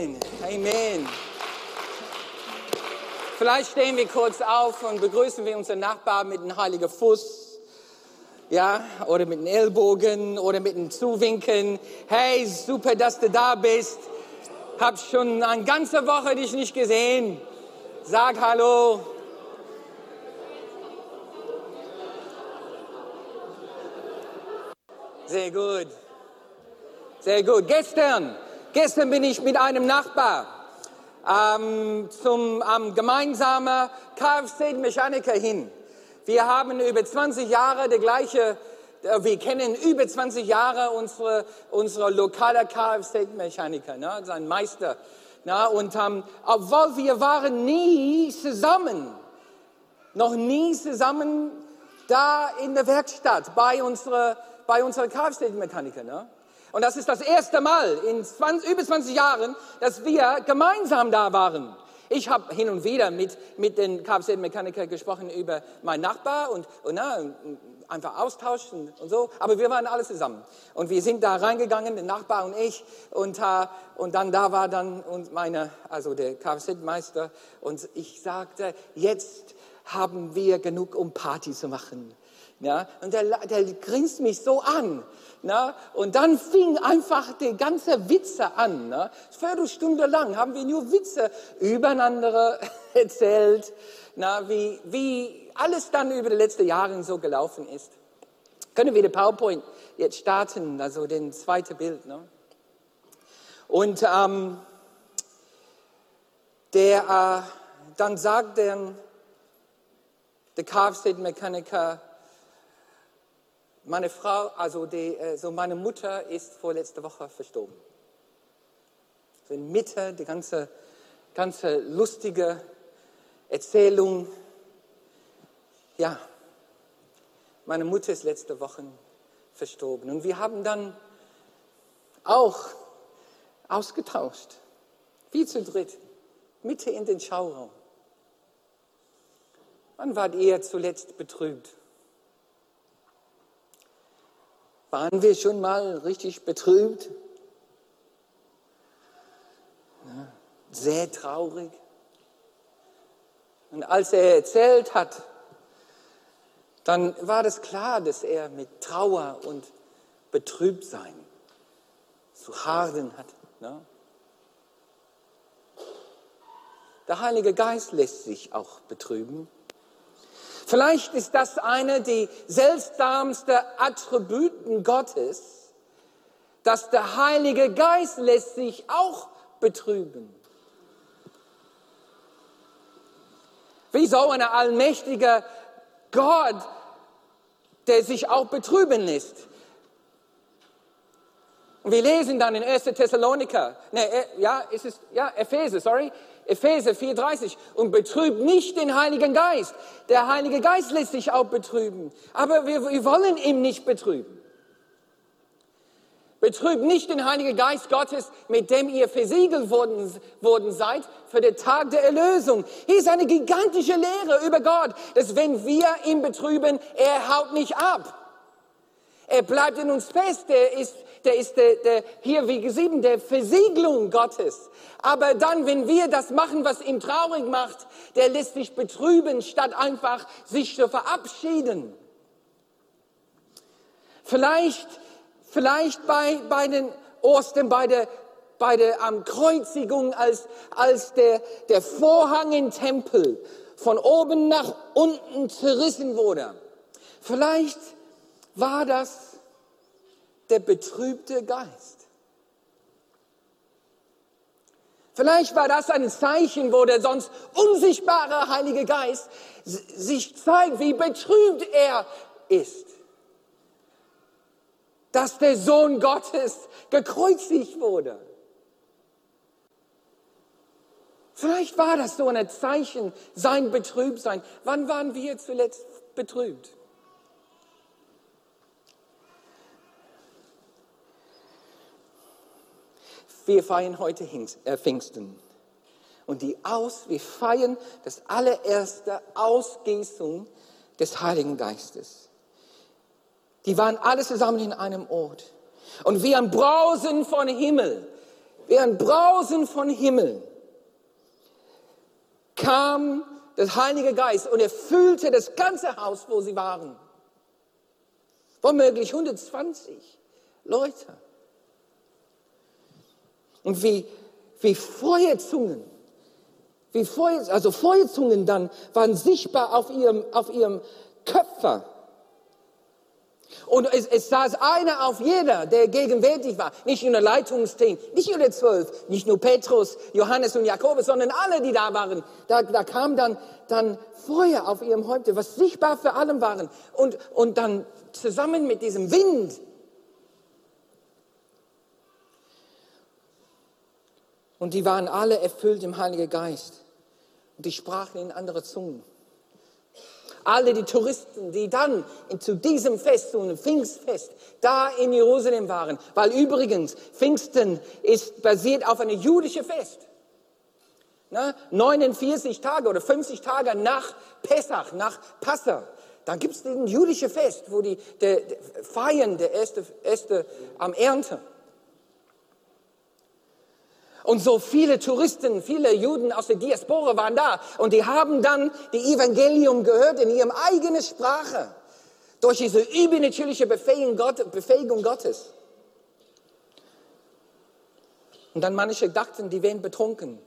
Amen. Vielleicht stehen wir kurz auf und begrüßen wir unseren Nachbarn mit einem heiligen Fuß. Ja, oder mit einem Ellbogen oder mit einem Zuwinken. Hey, super, dass du da bist. Hab schon eine ganze Woche dich nicht gesehen. Sag Hallo. Sehr gut. Sehr gut. Gestern, gestern bin ich mit einem Nachbar ähm, zum ähm, gemeinsamen Kfz-Mechaniker hin. Wir haben über 20 Jahre der gleiche, äh, wir kennen über 20 Jahre unsere, unsere lokale Kfz-Mechaniker, ne, sein Meister. Na, und ähm, obwohl wir waren nie zusammen, noch nie zusammen da in der Werkstatt bei unserer bei unseren Kfz-Mechanikern. Ne? Und das ist das erste Mal in 20, über 20 Jahren, dass wir gemeinsam da waren. Ich habe hin und wieder mit, mit den Kfz-Mechanikern gesprochen über meinen Nachbar und, und na, einfach austauschen und so. Aber wir waren alle zusammen. Und wir sind da reingegangen, der Nachbar und ich. Und, uh, und dann da war dann und meine, also der Kfz-Meister. Und ich sagte, jetzt haben wir genug, um Party zu machen. Ja, und der, der grinst mich so an. Na, und dann fing einfach die ganze Witze an. Na. Viertelstunde lang haben wir nur Witze übereinander erzählt, na, wie, wie alles dann über die letzten Jahre so gelaufen ist. Können wir die PowerPoint jetzt starten, also den zweiten Bild. Ne? Und ähm, der, äh, dann sagt der, der Kfz-Mechaniker, meine Frau, also die, äh, so meine Mutter ist vorletzte Woche verstorben. So in Mitte die ganze, ganze lustige Erzählung. Ja, meine Mutter ist letzte Woche verstorben. Und wir haben dann auch ausgetauscht. Wie zu dritt. Mitte in den Schauraum. Wann wart ihr zuletzt betrübt? Waren wir schon mal richtig betrübt? Sehr traurig. Und als er erzählt hat, dann war es klar, dass er mit Trauer und Betrübtsein zu harden hat. Ne? Der Heilige Geist lässt sich auch betrüben. Vielleicht ist das eine der seltsamsten Attributen Gottes, dass der Heilige Geist lässt sich auch betrüben. Wie so ein allmächtiger Gott, der sich auch betrüben lässt. Und wir lesen dann in 1. Thessaloniker, ne, ja, ist es, ja, Epheser, sorry, Epheser 4,30 und betrübt nicht den Heiligen Geist. Der Heilige Geist lässt sich auch betrüben, aber wir, wir wollen ihn nicht betrüben. Betrübt nicht den Heiligen Geist Gottes, mit dem ihr versiegelt worden, worden seid für den Tag der Erlösung. Hier ist eine gigantische Lehre über Gott, dass wenn wir ihn betrüben, er haut nicht ab. Er bleibt in uns fest, der ist der ist der, der, hier wie gesieben, der Versiegelung Gottes. Aber dann, wenn wir das machen, was ihm traurig macht, der lässt sich betrüben, statt einfach sich zu verabschieden. Vielleicht, vielleicht bei, bei den Ostern, bei der, bei der um, Kreuzigung, als, als der, der Vorhang im Tempel von oben nach unten zerrissen wurde. Vielleicht war das der betrübte Geist. Vielleicht war das ein Zeichen, wo der sonst unsichtbare Heilige Geist sich zeigt, wie betrübt er ist. Dass der Sohn Gottes gekreuzigt wurde. Vielleicht war das so ein Zeichen, sein Betrübsein. Wann waren wir zuletzt betrübt? Wir feiern heute äh, Pfingsten. Und die Aus, wir feiern das allererste Ausgießung des Heiligen Geistes. Die waren alle zusammen in einem Ort. Und wie ein Brausen von Himmel, wie ein Brausen von Himmel, kam der Heilige Geist und erfüllte das ganze Haus, wo sie waren. Womöglich 120 Leute. Und wie, wie Feuerzungen, wie Feuer, also Feuerzungen dann waren sichtbar auf ihrem, auf ihrem Köpfer. Und es, es saß einer auf jeder, der gegenwärtig war. Nicht nur der Leitungsteam, nicht nur der Zwölf, nicht nur Petrus, Johannes und Jakobus, sondern alle, die da waren. Da, da kam dann, dann Feuer auf ihrem Häupte, was sichtbar für alle waren. Und, und dann zusammen mit diesem Wind. Und die waren alle erfüllt im Heiligen Geist. Und die sprachen in andere Zungen alle die Touristen, die dann zu diesem Fest, zu einem Pfingstfest, da in Jerusalem waren. Weil übrigens, Pfingsten ist basiert auf einem jüdischen Fest. Ne? 49 Tage oder 50 Tage nach Pessach, nach Passa. Dann gibt es ein jüdisches Fest, wo die, die, die feiern der erste, erste am Ernte. Und so viele Touristen, viele Juden aus der Diaspora waren da und die haben dann die Evangelium gehört in ihrer eigenen Sprache durch diese übernatürliche Befähigung, Gott, Befähigung Gottes. Und dann manche dachten, die wären betrunken.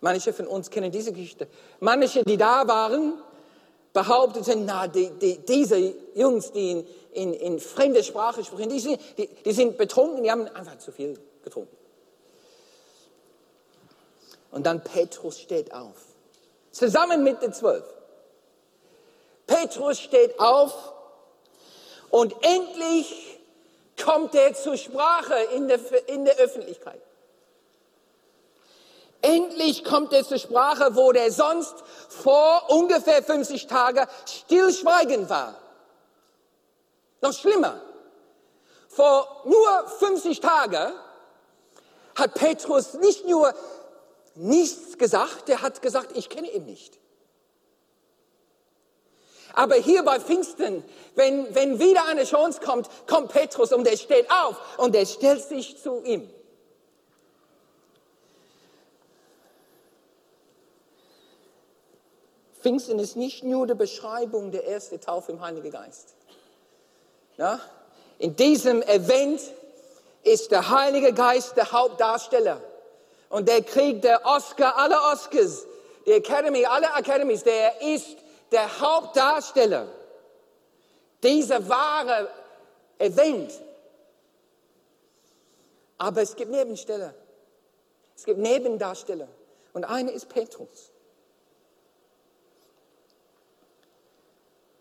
Manche von uns kennen diese Geschichte. Manche, die da waren, behaupteten, na, die, die, diese Jungs, die in, in, in fremde Sprache sprechen, die die, die sind betrunken, die haben einfach zu viel getrunken. Und dann Petrus steht auf. Zusammen mit den zwölf. Petrus steht auf und endlich kommt er zur Sprache in der, in der Öffentlichkeit. Endlich kommt er zur Sprache, wo der sonst vor ungefähr 50 Tagen stillschweigend war. Noch schlimmer. Vor nur 50 Tagen hat Petrus nicht nur nichts gesagt, der hat gesagt, ich kenne ihn nicht. Aber hier bei Pfingsten, wenn, wenn wieder eine Chance kommt, kommt Petrus und er steht auf und er stellt sich zu ihm. Pfingsten ist nicht nur die Beschreibung der ersten Taufe im Heiligen Geist. Ja? In diesem Event ist der Heilige Geist der Hauptdarsteller. Und der kriegt der Oscar aller Oscars, die Academy aller Academies, der ist der Hauptdarsteller. Dieser wahre Event. Aber es gibt Nebensteller. Es gibt Nebendarsteller. Und eine ist Petrus.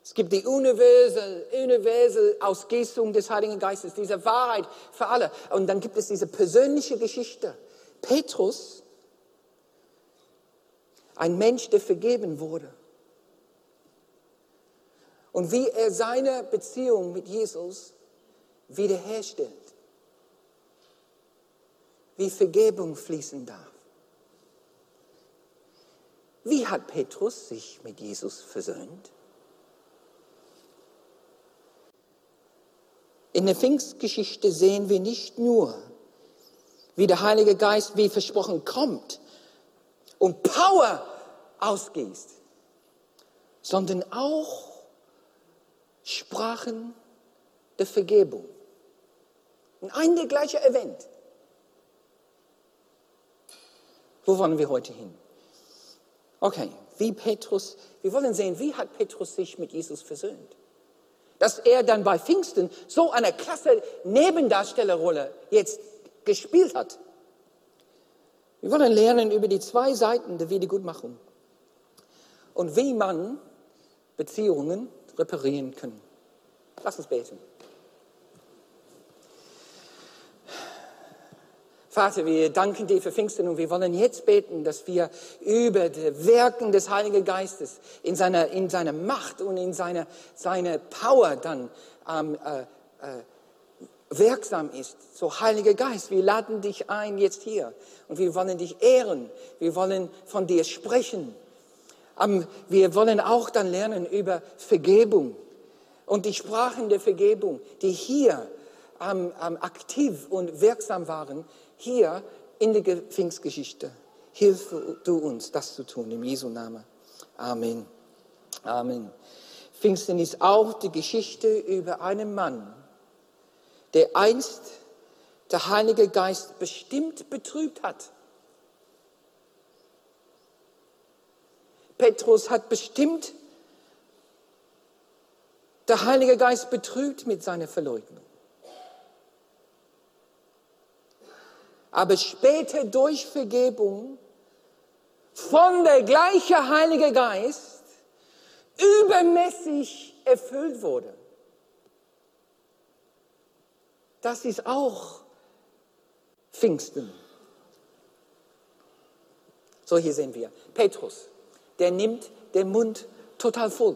Es gibt die universelle, universelle Ausgießung des Heiligen Geistes, diese Wahrheit für alle. Und dann gibt es diese persönliche Geschichte. Petrus, ein Mensch, der vergeben wurde. Und wie er seine Beziehung mit Jesus wiederherstellt. Wie Vergebung fließen darf. Wie hat Petrus sich mit Jesus versöhnt? In der Pfingstgeschichte sehen wir nicht nur wie der Heilige Geist, wie versprochen, kommt und Power ausgießt, sondern auch Sprachen der Vergebung. In ein der gleiche Event. Wo wollen wir heute hin? Okay, wie Petrus, wir wollen sehen, wie hat Petrus sich mit Jesus versöhnt? Dass er dann bei Pfingsten so eine klasse Nebendarstellerrolle jetzt gespielt hat. Wir wollen lernen über die zwei Seiten der Wiedergutmachung und wie man Beziehungen reparieren kann. Lass uns beten. Vater, wir danken dir für Pfingsten und wir wollen jetzt beten, dass wir über die Wirken des Heiligen Geistes in seiner, in seiner Macht und in seiner, seiner Power dann ähm, äh, äh, wirksam ist. So, Heiliger Geist, wir laden dich ein jetzt hier und wir wollen dich ehren. Wir wollen von dir sprechen. Wir wollen auch dann lernen über Vergebung und die Sprachen der Vergebung, die hier aktiv und wirksam waren, hier in der Pfingstgeschichte. Hilf du uns, das zu tun, im Jesu Namen. Amen. Amen. Pfingsten ist auch die Geschichte über einen Mann, der einst der Heilige Geist bestimmt betrübt hat. Petrus hat bestimmt der Heilige Geist betrübt mit seiner Verleugnung. Aber später durch Vergebung von der gleiche Heilige Geist übermäßig erfüllt wurde. Das ist auch Pfingsten. So hier sehen wir Petrus, der nimmt den Mund total voll.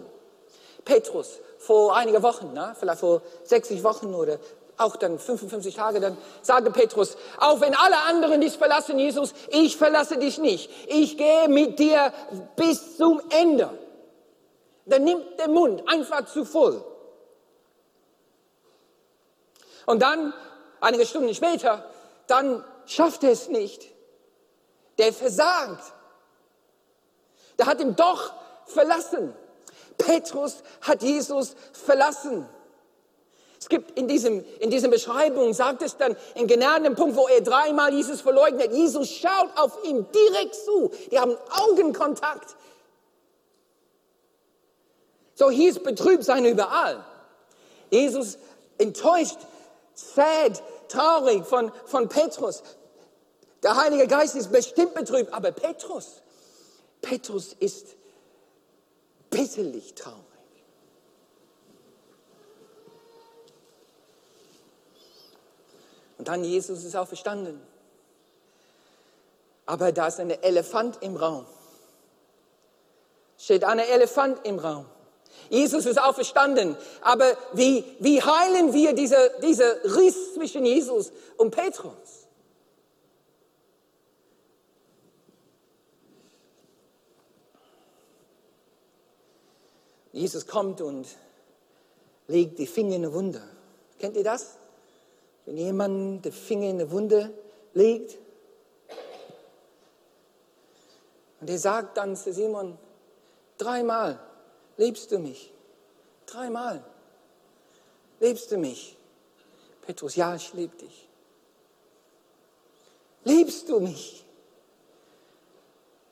Petrus, vor einigen Wochen, na, vielleicht vor 60 Wochen oder auch dann 55 Tage, dann sagte Petrus, auch wenn alle anderen dich verlassen, Jesus, ich verlasse dich nicht. Ich gehe mit dir bis zum Ende. Dann nimmt der Mund einfach zu voll. Und dann, einige Stunden später, dann schafft er es nicht. Der versagt. Der hat ihn doch verlassen. Petrus hat Jesus verlassen. Es gibt in diesem, in dieser Beschreibung, sagt es dann in dem Punkt, wo er dreimal Jesus verleugnet. Jesus schaut auf ihn direkt zu. Die haben Augenkontakt. So hier ist Betrübsein überall. Jesus enttäuscht, sad, traurig von, von Petrus. Der Heilige Geist ist bestimmt betrübt, aber Petrus, Petrus ist bitterlich traurig. Und dann Jesus ist auferstanden. Aber da ist ein Elefant im Raum. Steht ein Elefant im Raum. Jesus ist auferstanden. Aber wie, wie heilen wir diese, diese Riss zwischen Jesus und Petrus? Jesus kommt und legt die Finger in eine Wunde. Kennt ihr das? Wenn jemand den Finger in eine Wunde legt und er sagt dann zu Simon, dreimal liebst du mich? Dreimal liebst du mich? Petrus, ja, ich liebe dich. Liebst du mich?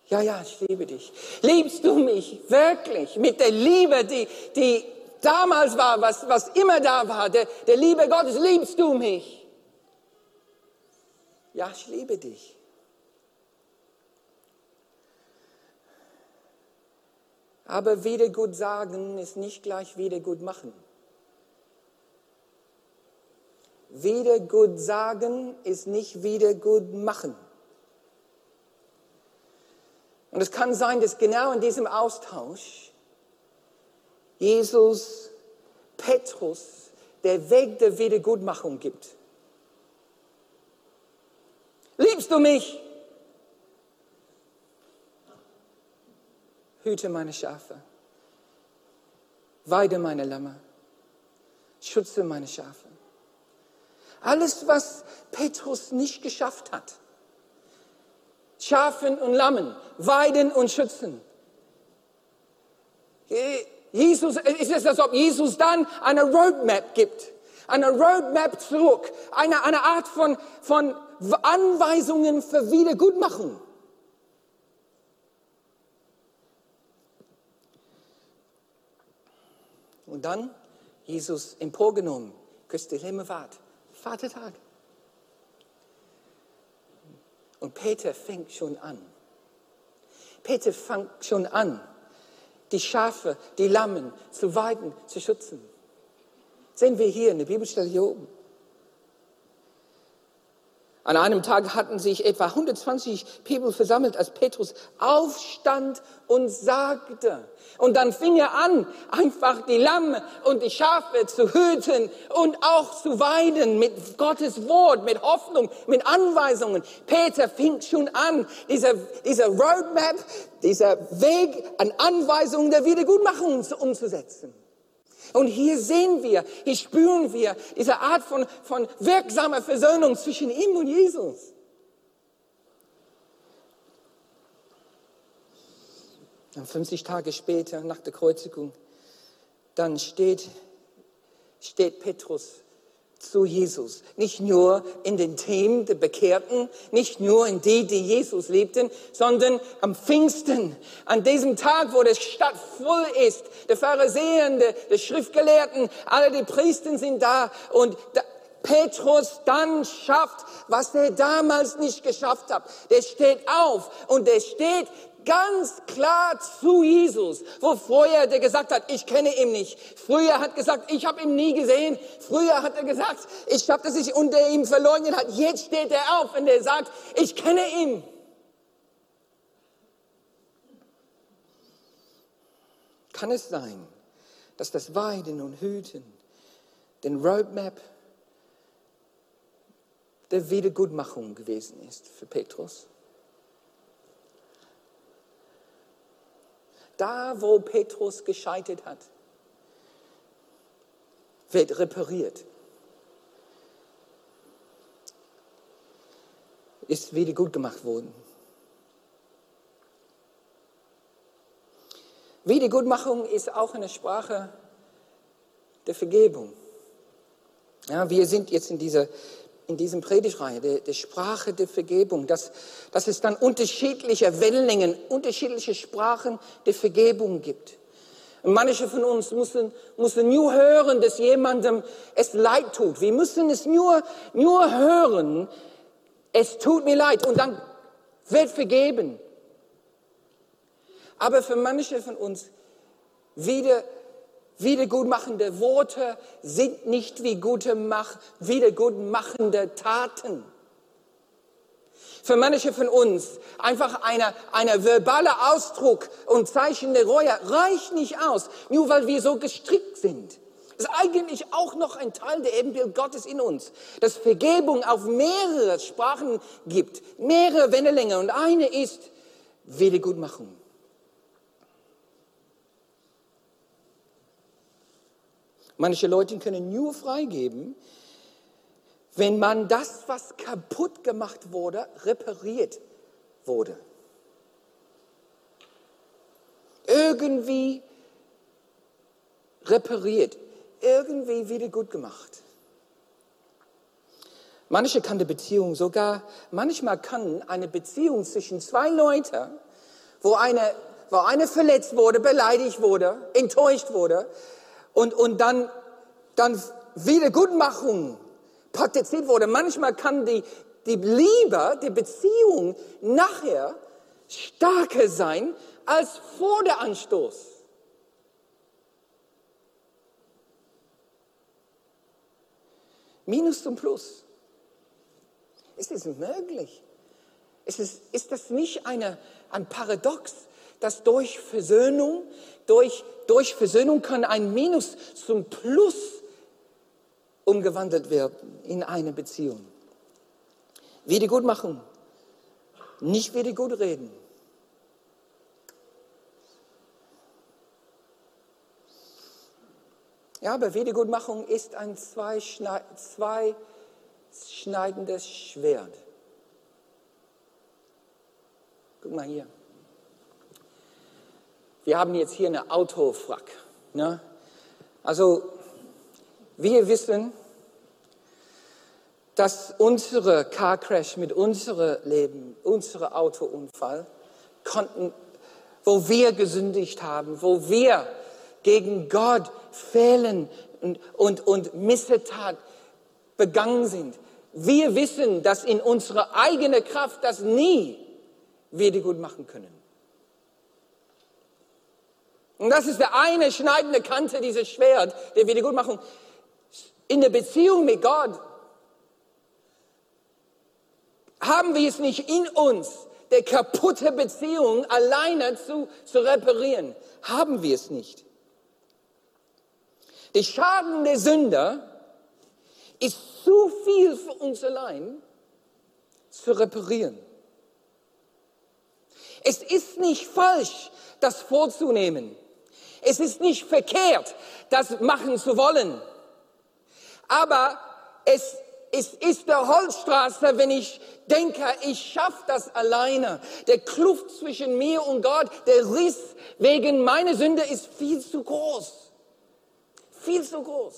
Ja, ja, ich liebe dich. Liebst du mich wirklich mit der Liebe, die, die damals war, was, was immer da war, der, der Liebe Gottes, liebst du mich? Ja, ich liebe dich. Aber wieder gut sagen ist nicht gleich wieder gut machen. Wieder gut sagen ist nicht wieder gut machen. Und es kann sein, dass genau in diesem Austausch Jesus Petrus der Weg der Wiedergutmachung gibt. Liebst du mich? Hüte meine Schafe, weide meine Lämmer, schütze meine Schafe. Alles, was Petrus nicht geschafft hat. Schafen und Lammen, weiden und schützen. Jesus, ist es, als ob Jesus dann eine Roadmap gibt. Eine Roadmap zurück. Eine, eine Art von, von Anweisungen für Wiedergutmachung. Und dann Jesus emporgenommen, Christi Himmelfahrt, Vatertag. Und Peter fängt schon an. Peter fängt schon an, die Schafe, die Lammen zu weiden, zu schützen. Sehen wir hier in der Bibelstelle hier oben. An einem Tag hatten sich etwa 120 People versammelt, als Petrus aufstand und sagte. Und dann fing er an, einfach die Lamme und die Schafe zu hüten und auch zu weiden mit Gottes Wort, mit Hoffnung, mit Anweisungen. Peter fing schon an, dieser, dieser Roadmap, dieser Weg an Anweisungen der Wiedergutmachung umzusetzen. Und hier sehen wir, hier spüren wir diese Art von, von wirksamer Versöhnung zwischen ihm und Jesus. Dann 50 Tage später, nach der Kreuzigung, dann steht, steht Petrus zu Jesus. Nicht nur in den Themen der Bekehrten, nicht nur in die, die Jesus liebten, sondern am Pfingsten, an diesem Tag, wo die Stadt voll ist, der Pharisäer, der, der Schriftgelehrten, alle die Priester sind da und da, Petrus dann schafft, was er damals nicht geschafft hat. Der steht auf und der steht ganz klar zu Jesus, wo vorher der gesagt hat, ich kenne ihn nicht. Früher hat gesagt, ich habe ihn nie gesehen. Früher hat er gesagt, ich habe das sich unter ihm verleugnet hat. Jetzt steht er auf und er sagt, ich kenne ihn. Kann es sein, dass das Weiden und Hüten, den Roadmap der Wiedergutmachung gewesen ist für Petrus? Da, wo Petrus gescheitert hat, wird repariert. Ist wieder gut gemacht worden. Wiedergutmachung ist auch eine Sprache der Vergebung. Ja, wir sind jetzt in dieser in diesem Predigreihe, der, der Sprache der Vergebung, dass, dass es dann unterschiedliche Wellenlängen, unterschiedliche Sprachen der Vergebung gibt. Und manche von uns müssen, müssen nur hören, dass jemandem es leid tut. Wir müssen es nur, nur hören, es tut mir leid und dann wird vergeben. Aber für manche von uns wieder Wiedergutmachende Worte sind nicht wie gute Mach, wiedergutmachende Taten. Für manche von uns einfach eine, eine verbale Ausdruck und Zeichen der Reue reicht nicht aus, nur weil wir so gestrickt sind. Das ist eigentlich auch noch ein Teil der Ebenbild Gottes in uns, dass Vergebung auf mehrere Sprachen gibt, mehrere Wendelänge und eine ist Wiedergutmachung. Manche Leute können nur freigeben, wenn man das, was kaputt gemacht wurde, repariert wurde. Irgendwie repariert, irgendwie wieder gut gemacht. Manche kann die Beziehung sogar, manchmal kann eine Beziehung zwischen zwei Leuten, wo eine, wo eine verletzt wurde, beleidigt wurde, enttäuscht wurde, und, und dann, dann Wiedergutmachung praktiziert wurde. Manchmal kann die, die Liebe, die Beziehung nachher stärker sein als vor der Anstoß. Minus zum Plus. Ist es möglich? Ist, es, ist das nicht eine, ein Paradox, dass durch Versöhnung, durch, durch Versöhnung kann ein Minus zum Plus umgewandelt werden in eine Beziehung. Wiedergutmachung, nicht reden. Ja, aber Wiedergutmachung ist ein zweischneidendes Schwert. Guck mal hier. Wir haben jetzt hier eine Autofrack. Ne? Also wir wissen, dass unsere Car Crash mit unserem Leben, unserem Autounfall, konnten, wo wir gesündigt haben, wo wir gegen Gott fehlen und, und, und Missetat begangen sind. Wir wissen, dass in unserer eigenen Kraft das nie wieder gut machen können. Und das ist der eine schneidende Kante dieses Schwert der Wiedergutmachung. In der Beziehung mit Gott haben wir es nicht in uns, der kaputte Beziehung alleine zu, zu reparieren. Haben wir es nicht. Der Schaden der Sünder ist zu viel für uns allein zu reparieren. Es ist nicht falsch, das vorzunehmen. Es ist nicht verkehrt, das machen zu wollen. Aber es es ist der Holzstraße, wenn ich denke, ich schaffe das alleine. Der Kluft zwischen mir und Gott, der Riss wegen meiner Sünde ist viel zu groß. Viel zu groß.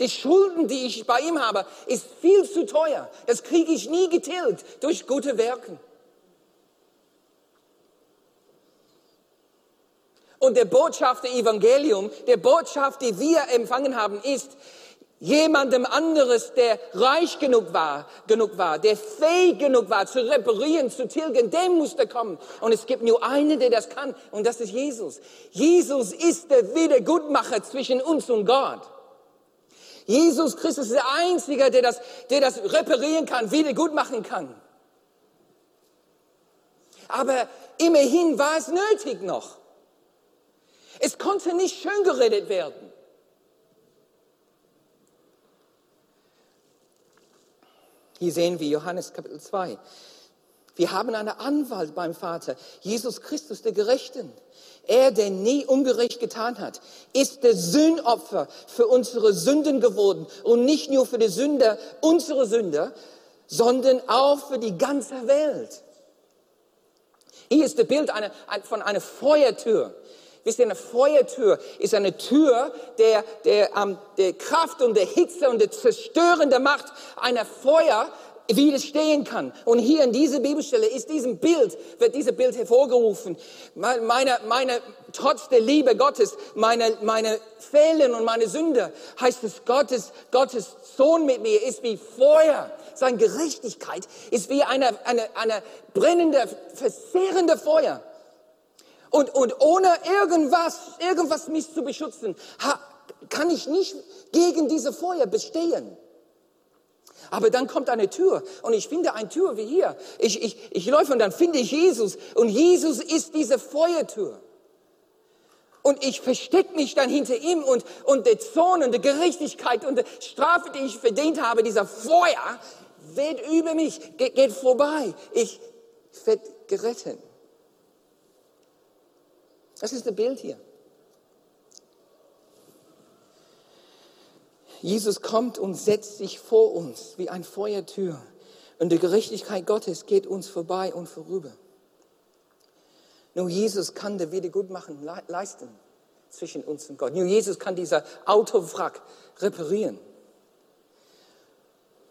Die Schulden, die ich bei ihm habe, ist viel zu teuer. Das kriege ich nie getilgt durch gute Werke. Und der Botschaft der Evangelium, der Botschaft, die wir empfangen haben, ist, jemandem anderes, der reich genug war, genug war, der fähig genug war, zu reparieren, zu tilgen, dem musste kommen. Und es gibt nur einen, der das kann, und das ist Jesus. Jesus ist der Wiedergutmacher zwischen uns und Gott. Jesus Christus ist der Einzige, der das, der das reparieren kann, wiedergutmachen kann. Aber immerhin war es nötig noch. Es konnte nicht schön geredet werden. Hier sehen wir Johannes Kapitel 2. Wir haben einen Anwalt beim Vater, Jesus Christus, der Gerechten. Er, der nie ungerecht getan hat, ist der Sündopfer für unsere Sünden geworden. Und nicht nur für die Sünder, unsere Sünder, sondern auch für die ganze Welt. Hier ist das Bild eine, von einer Feuertür. Wisst ihr, eine Feuertür ist eine Tür, der, der, ähm, der Kraft und der Hitze und der zerstörende Macht einer Feuer widerstehen kann. Und hier in dieser Bibelstelle ist diesem Bild, wird dieses Bild hervorgerufen. Meine, meine, trotz der Liebe Gottes, meine, meine Fehlen und meine Sünde, heißt es, Gottes, Gottes Sohn mit mir ist wie Feuer. Seine Gerechtigkeit ist wie eine, eine, eine brennende, verzehrende Feuer. Und, und ohne irgendwas, irgendwas mich zu beschützen, kann ich nicht gegen diese Feuer bestehen. Aber dann kommt eine Tür und ich finde eine Tür wie hier. Ich, ich, ich läufe und dann finde ich Jesus und Jesus ist diese Feuertür. Und ich verstecke mich dann hinter ihm und, und der Zorn und die Gerechtigkeit und die Strafe, die ich verdient habe, dieser Feuer, wird über mich, geht, geht vorbei. Ich werde gerettet. Das ist das Bild hier. Jesus kommt und setzt sich vor uns wie ein Feuertür. Und die Gerechtigkeit Gottes geht uns vorbei und vorüber. Nur Jesus kann der Wiedergutmachen leisten zwischen uns und Gott. Nur Jesus kann dieser Autowrack reparieren.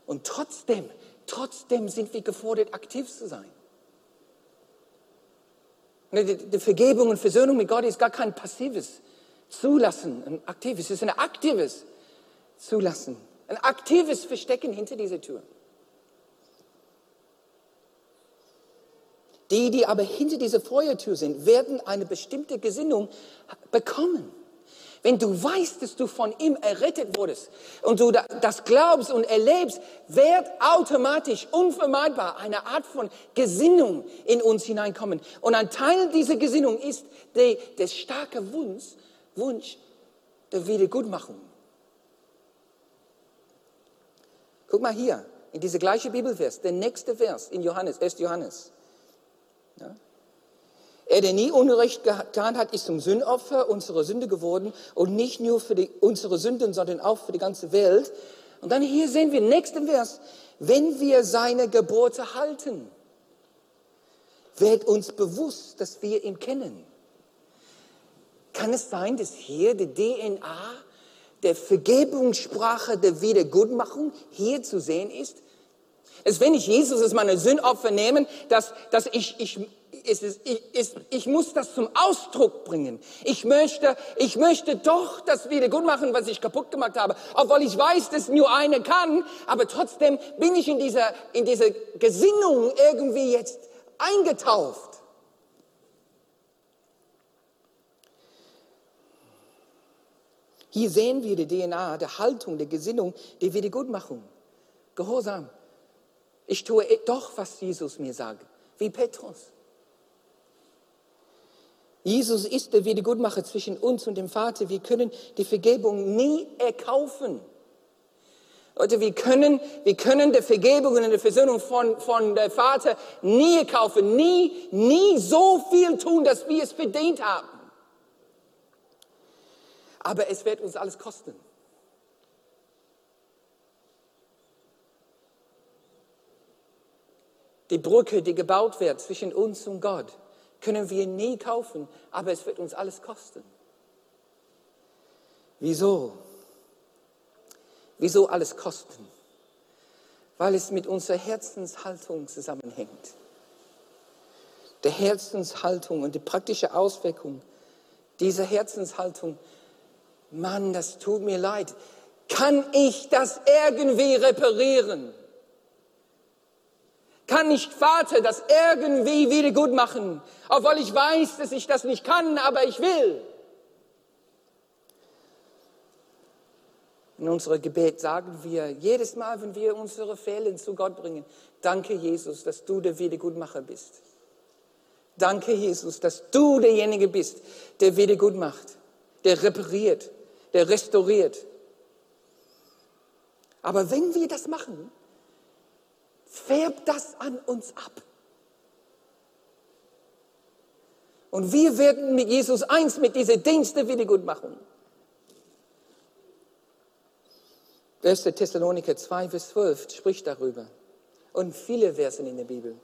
Und trotzdem, trotzdem sind wir gefordert, aktiv zu sein. Die Vergebung und Versöhnung mit Gott ist gar kein passives Zulassen, ein aktives, es ist ein aktives Zulassen, ein aktives Verstecken hinter dieser Tür. Die, die aber hinter dieser Feuertür sind, werden eine bestimmte Gesinnung bekommen. Wenn du weißt, dass du von ihm errettet wurdest und du das glaubst und erlebst, wird automatisch unvermeidbar eine Art von Gesinnung in uns hineinkommen. Und ein Teil dieser Gesinnung ist der, der starke Wunsch, Wunsch der Wiedergutmachung. Guck mal hier, in diese gleiche Bibelvers, der nächste Vers in Johannes, 1. Johannes. Ja? Er, der nie Unrecht getan hat, ist zum Sündopfer unserer Sünde geworden und nicht nur für die, unsere Sünden, sondern auch für die ganze Welt. Und dann hier sehen wir, nächsten Vers, wenn wir seine Gebote halten, wird uns bewusst, dass wir ihn kennen. Kann es sein, dass hier die DNA der Vergebungssprache der Wiedergutmachung hier zu sehen ist? Dass wenn ich Jesus als meine Sündopfer nehme, dass, dass ich, ich es, ich, ist, ich muss das zum Ausdruck bringen. Ich möchte, ich möchte doch das wieder gut machen, was ich kaputt gemacht habe. Obwohl ich weiß, dass nur eine kann, aber trotzdem bin ich in dieser, in dieser Gesinnung irgendwie jetzt eingetauft. Hier sehen wir die DNA, der Haltung, der Gesinnung, der Wiedergutmachung. Gehorsam. Ich tue doch, was Jesus mir sagt, wie Petrus. Jesus ist der Wiedergutmacher zwischen uns und dem Vater. Wir können die Vergebung nie erkaufen. Leute, wir können, wir können der Vergebung und die Versöhnung von, von der Vater nie erkaufen, nie, nie so viel tun, dass wir es verdient haben. Aber es wird uns alles kosten. Die Brücke, die gebaut wird zwischen uns und Gott, können wir nie kaufen, aber es wird uns alles kosten. Wieso? Wieso alles kosten? Weil es mit unserer Herzenshaltung zusammenhängt. Der Herzenshaltung und die praktische Auswirkung dieser Herzenshaltung, Mann, das tut mir leid. Kann ich das irgendwie reparieren? Kann ich Vater das irgendwie wieder gut machen, obwohl ich weiß, dass ich das nicht kann, aber ich will? In unserem Gebet sagen wir jedes Mal, wenn wir unsere Fehler zu Gott bringen, danke Jesus, dass du der Wiedergutmacher bist. Danke Jesus, dass du derjenige bist, der Wiedergut macht, der repariert, der restauriert. Aber wenn wir das machen, färbt das an uns ab. Und wir werden mit Jesus eins mit dieser Dienst der Wiedergutmachung. 1. Thessaloniker 2, Vers 12 spricht darüber. Und viele Versen in der Bibel.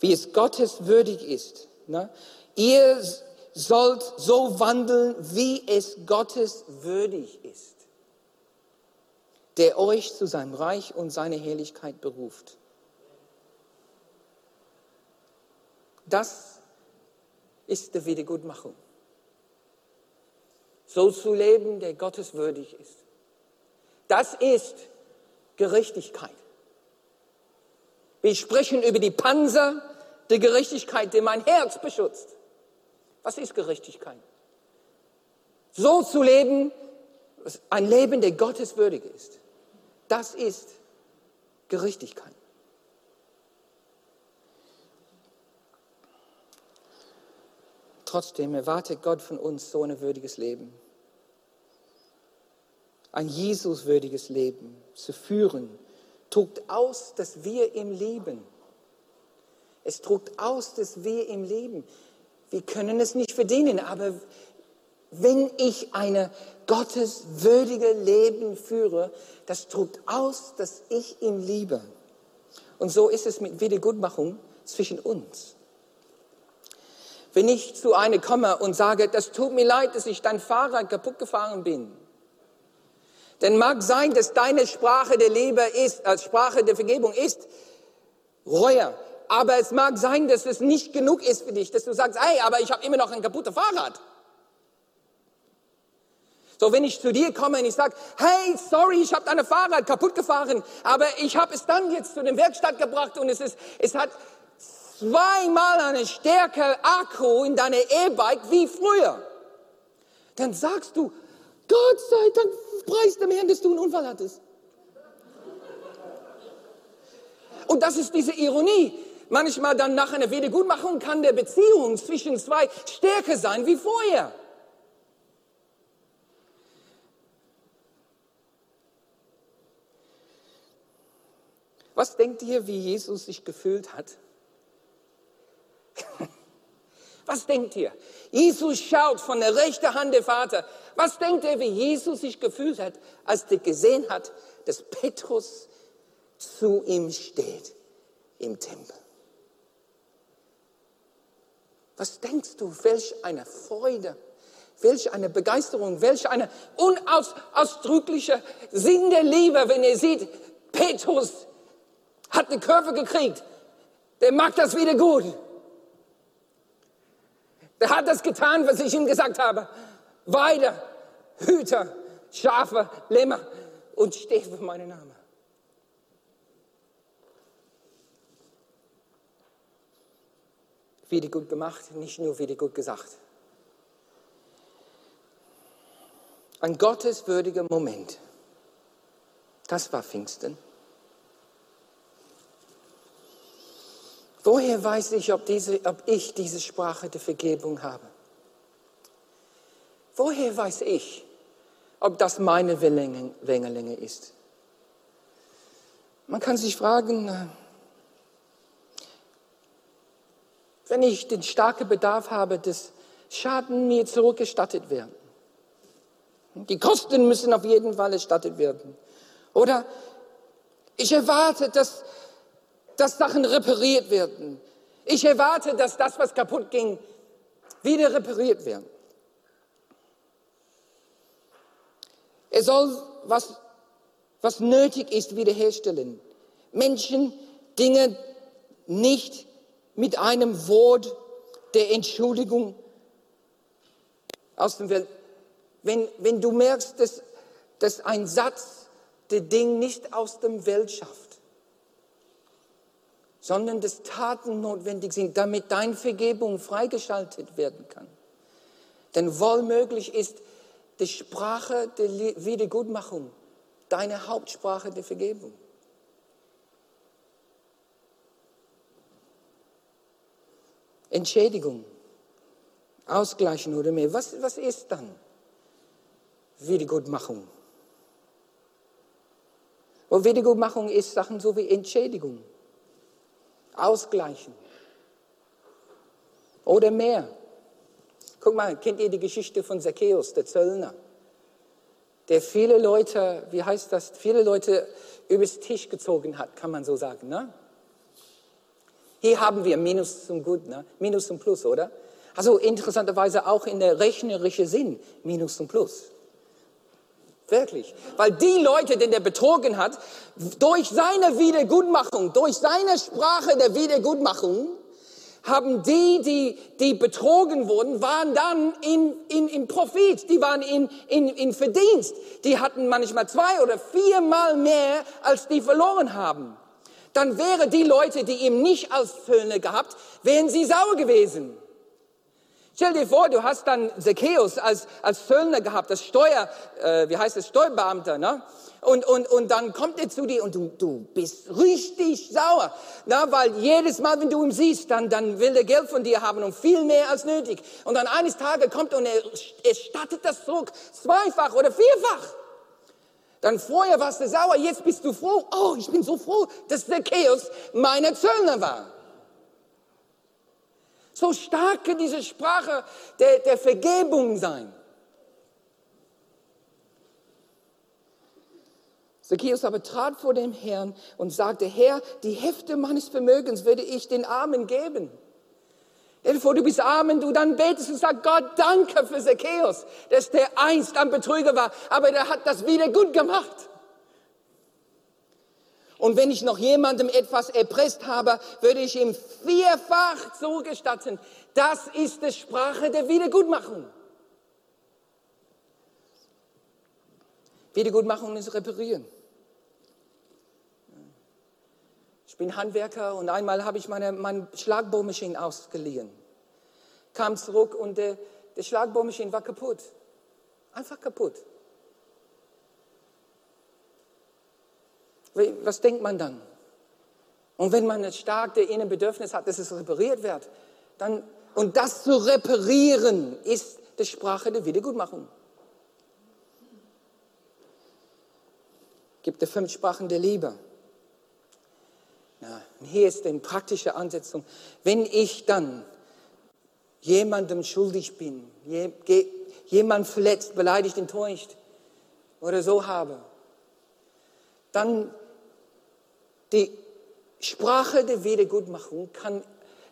Wie es Gottes würdig ist. Ne? Ihr sollt so wandeln, wie es Gottes würdig ist. Der euch zu seinem Reich und seiner Herrlichkeit beruft. Das ist die Wiedergutmachung. So zu leben, der Gottes würdig ist. Das ist Gerechtigkeit. Wir sprechen über die Panzer der Gerechtigkeit, die mein Herz beschützt. Was ist Gerechtigkeit? So zu leben, ein Leben, der Gottes würdig ist. Das ist Gerechtigkeit. Trotzdem erwartet Gott von uns so ein würdiges Leben ein Jesuswürdiges Leben zu führen, druckt aus, dass wir ihm lieben. Es druckt aus, dass wir ihm lieben. Wir können es nicht verdienen, aber wenn ich ein gotteswürdige Leben führe, das druckt aus, dass ich ihn liebe. Und so ist es mit Wiedergutmachung zwischen uns. Wenn ich zu einer komme und sage, das tut mir leid, dass ich dein Fahrrad kaputt gefahren bin, denn mag sein, dass deine Sprache der Liebe ist, als Sprache der Vergebung ist, Reue. Aber es mag sein, dass es nicht genug ist für dich, dass du sagst, hey, aber ich habe immer noch ein kaputtes Fahrrad. So, wenn ich zu dir komme und ich sage, hey, sorry, ich habe dein Fahrrad kaputt gefahren, aber ich habe es dann jetzt zu der Werkstatt gebracht und es, ist, es hat zweimal eine stärkere Akku in deiner E-Bike wie früher. Dann sagst du, Gott sei Dank, preis dem Herrn, dass du einen Unfall hattest. Und das ist diese Ironie. Manchmal dann nach einer Wiedergutmachung kann der Beziehung zwischen zwei stärker sein wie vorher. Was denkt ihr, wie Jesus sich gefühlt hat? Was denkt ihr? Jesus schaut von der rechten Hand der Vater. Was denkt ihr, wie Jesus sich gefühlt hat, als er gesehen hat, dass Petrus zu ihm steht im Tempel? Was denkst du, welch eine Freude, welch eine Begeisterung, welch eine unausdrückliche Sinn der Liebe, wenn ihr seht, Petrus hat eine Kurve gekriegt, der macht das wieder gut. Der hat das getan, was ich ihm gesagt habe. Weide, Hüter, Schafe, Lämmer und steht für meinen Namen. Wieder gut gemacht, nicht nur wieder gut gesagt. Ein gotteswürdiger Moment. Das war Pfingsten. Woher weiß ich, ob, diese, ob ich diese Sprache der Vergebung habe? Woher weiß ich, ob das meine Wellenlänge ist? Man kann sich fragen, äh, wenn ich den starken Bedarf habe, dass Schaden mir zurückgestattet werden. Die Kosten müssen auf jeden Fall erstattet werden. Oder ich erwarte, dass dass Sachen repariert werden. Ich erwarte, dass das, was kaputt ging, wieder repariert wird. Er soll, was, was nötig ist, wiederherstellen. Menschen, Dinge nicht mit einem Wort der Entschuldigung aus dem Welt. Wenn, wenn du merkst, dass, dass ein Satz das Ding nicht aus dem Welt schafft, sondern dass Taten notwendig sind, damit deine Vergebung freigeschaltet werden kann. Denn wohlmöglich ist die Sprache der Wiedergutmachung deine Hauptsprache der Vergebung. Entschädigung, ausgleichen oder mehr. Was, was ist dann Wiedergutmachung? Und Wiedergutmachung ist Sachen so wie Entschädigung, Ausgleichen oder mehr. Guck mal, kennt ihr die Geschichte von Zacchaeus, der Zöllner? Der viele Leute, wie heißt das, viele Leute übers Tisch gezogen hat, kann man so sagen, ne? Hier haben wir Minus zum Gut, ne? Minus zum Plus, oder? Also interessanterweise auch in der rechnerischen Sinn Minus zum Plus. Wirklich. Weil die Leute, den der betrogen hat, durch seine Wiedergutmachung, durch seine Sprache der Wiedergutmachung, haben die, die, die betrogen wurden, waren dann in, in, in Profit, die waren in, in, in Verdienst. Die hatten manchmal zwei oder viermal mehr, als die verloren haben dann wären die Leute, die ihn nicht als Zöllner gehabt, wären sie sauer gewesen. Stell dir vor, du hast dann Zacchaeus als, als Zöllner gehabt, als Steuer, äh, wie heißt es, Steuerbeamter, ne? Und, und, und dann kommt er zu dir und du, du bist richtig sauer. Na, weil jedes Mal, wenn du ihn siehst, dann, dann will er Geld von dir haben und viel mehr als nötig. Und dann eines Tages kommt und er, er stattet das zurück, zweifach oder vierfach. Dann vorher warst du sauer, jetzt bist du froh. Oh, ich bin so froh, dass Zacchaeus meine Zöllner war. So stark kann diese Sprache der, der Vergebung sein. Zacchaeus aber trat vor dem Herrn und sagte, Herr, die Hälfte meines Vermögens würde ich den Armen geben. Stell dir vor, du bist arm und du dann betest und sagst, Gott, danke für Zacchaeus, dass der einst ein Betrüger war, aber der hat das wieder gut gemacht. Und wenn ich noch jemandem etwas erpresst habe, würde ich ihm vierfach zugestatten. Das ist die Sprache der Wiedergutmachung. Wiedergutmachung ist reparieren. Ich bin Handwerker und einmal habe ich meine, meine Schlagbohrmaschine ausgeliehen. Kam zurück und der, der Schlagbohrmaschine war kaputt. Einfach kaputt. Was denkt man dann? Und wenn man ein starkes Innenbedürfnis hat, dass es repariert wird, dann, und das zu reparieren, ist die Sprache der Wiedergutmachung. Gibt es fünf Sprachen der Liebe. Ja, hier ist eine praktische Ansetzung. Wenn ich dann jemandem schuldig bin, jemand verletzt, beleidigt, enttäuscht oder so habe, dann die Sprache der Wiedergutmachung kann,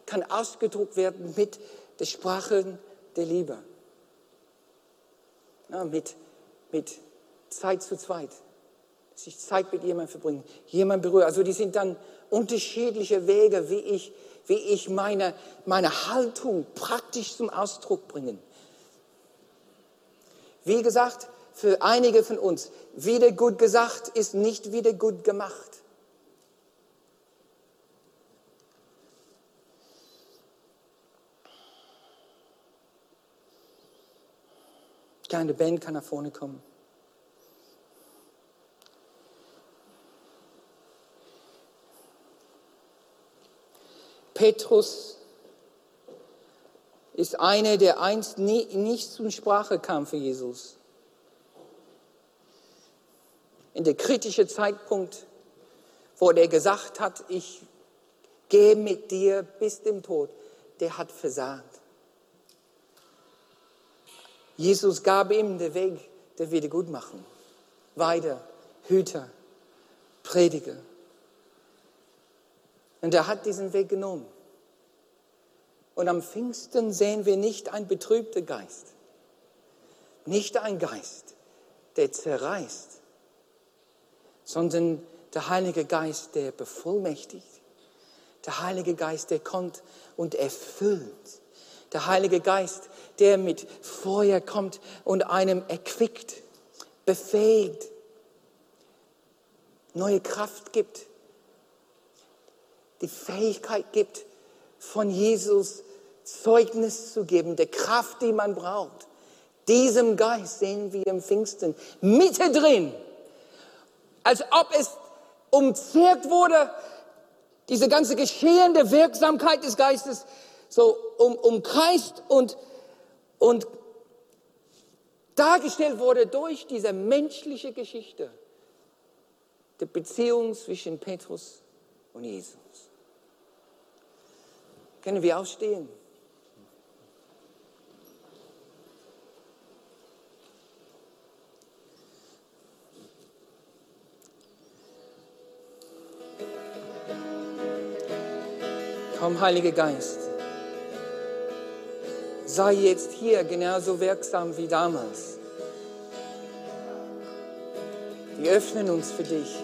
kann ausgedruckt werden mit der Sprache der Liebe. Ja, mit, mit Zeit zu zweit. Sich Zeit mit jemandem verbringen, jemand berühren. Also die sind dann unterschiedliche Wege, wie ich, wie ich meine, meine Haltung praktisch zum Ausdruck bringen. Wie gesagt, für einige von uns, wieder gut gesagt ist nicht wieder gut gemacht. Keine Band kann nach vorne kommen. Petrus ist einer, der einst nie, nicht zur Sprache kam für Jesus. In der kritischen Zeitpunkt, wo er gesagt hat, ich gehe mit dir bis zum Tod, der hat versagt. Jesus gab ihm den Weg der Wiedergutmachung. Weiter, Hüter, Prediger. Und er hat diesen Weg genommen. Und am Pfingsten sehen wir nicht ein betrübter Geist, nicht ein Geist, der zerreißt, sondern der Heilige Geist, der bevollmächtigt, der Heilige Geist, der kommt und erfüllt, der Heilige Geist, der mit Feuer kommt und einem erquickt, befähigt, neue Kraft gibt, die Fähigkeit gibt, von Jesus Zeugnis zu geben, der Kraft, die man braucht. Diesem Geist sehen wir im Pfingsten mittendrin, als ob es umzirkt wurde, diese ganze geschehende Wirksamkeit des Geistes so um, umkreist und, und dargestellt wurde durch diese menschliche Geschichte der Beziehung zwischen Petrus und Jesus. Können wir aufstehen? Komm, Heiliger Geist, sei jetzt hier genauso wirksam wie damals. Wir öffnen uns für dich.